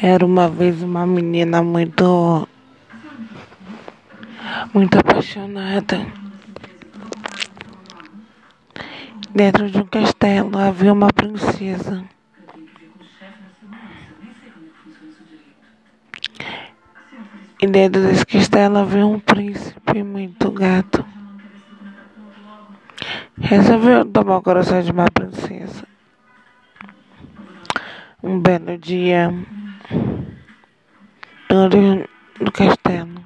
Era uma vez uma menina muito. muito apaixonada. Dentro de um castelo havia uma princesa. E dentro desse castelo havia um príncipe muito gato. Resolveu tomar o coração de uma princesa. Um belo dia, dentro do castelo.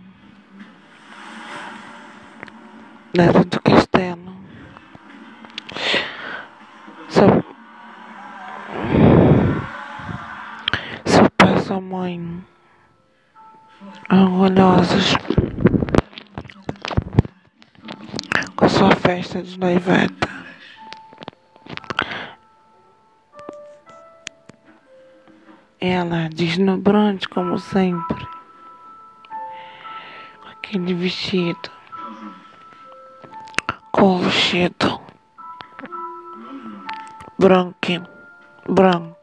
Dentro do castelo. Seu, seu pai e sua mãe orgulhosos com sua festa de noivado. Ela desnubrante como sempre, aquele vestido, com o vestido branco, branco.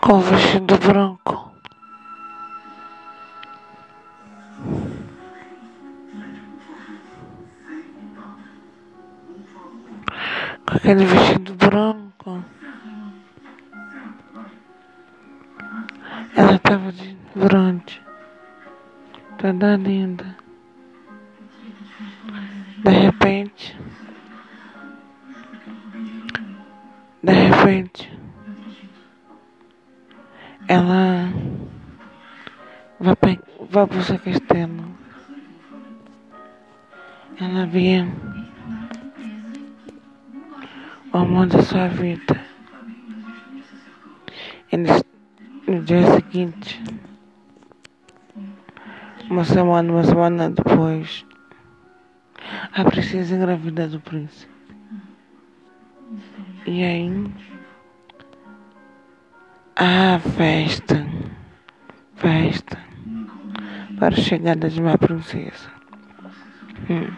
com o vestido branco. Aquele vestido branco. Ela estava de brande, toda linda. De repente, de repente, ela vai, vai para o seu castelo. Ela vê o amor da sua vida. Eles, no dia seguinte, uma semana, uma semana depois, a princesa engravida do príncipe. E aí, ah, festa, festa, para a chegada de uma princesa. Hum.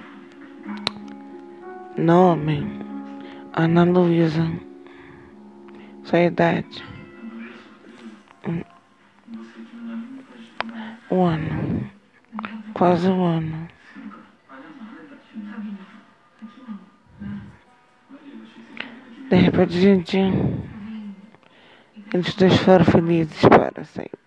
Nome, Ana Luísa. Sua idade, um ano, quase um ano. De repente, gente. Eles dois foram felizes para sempre.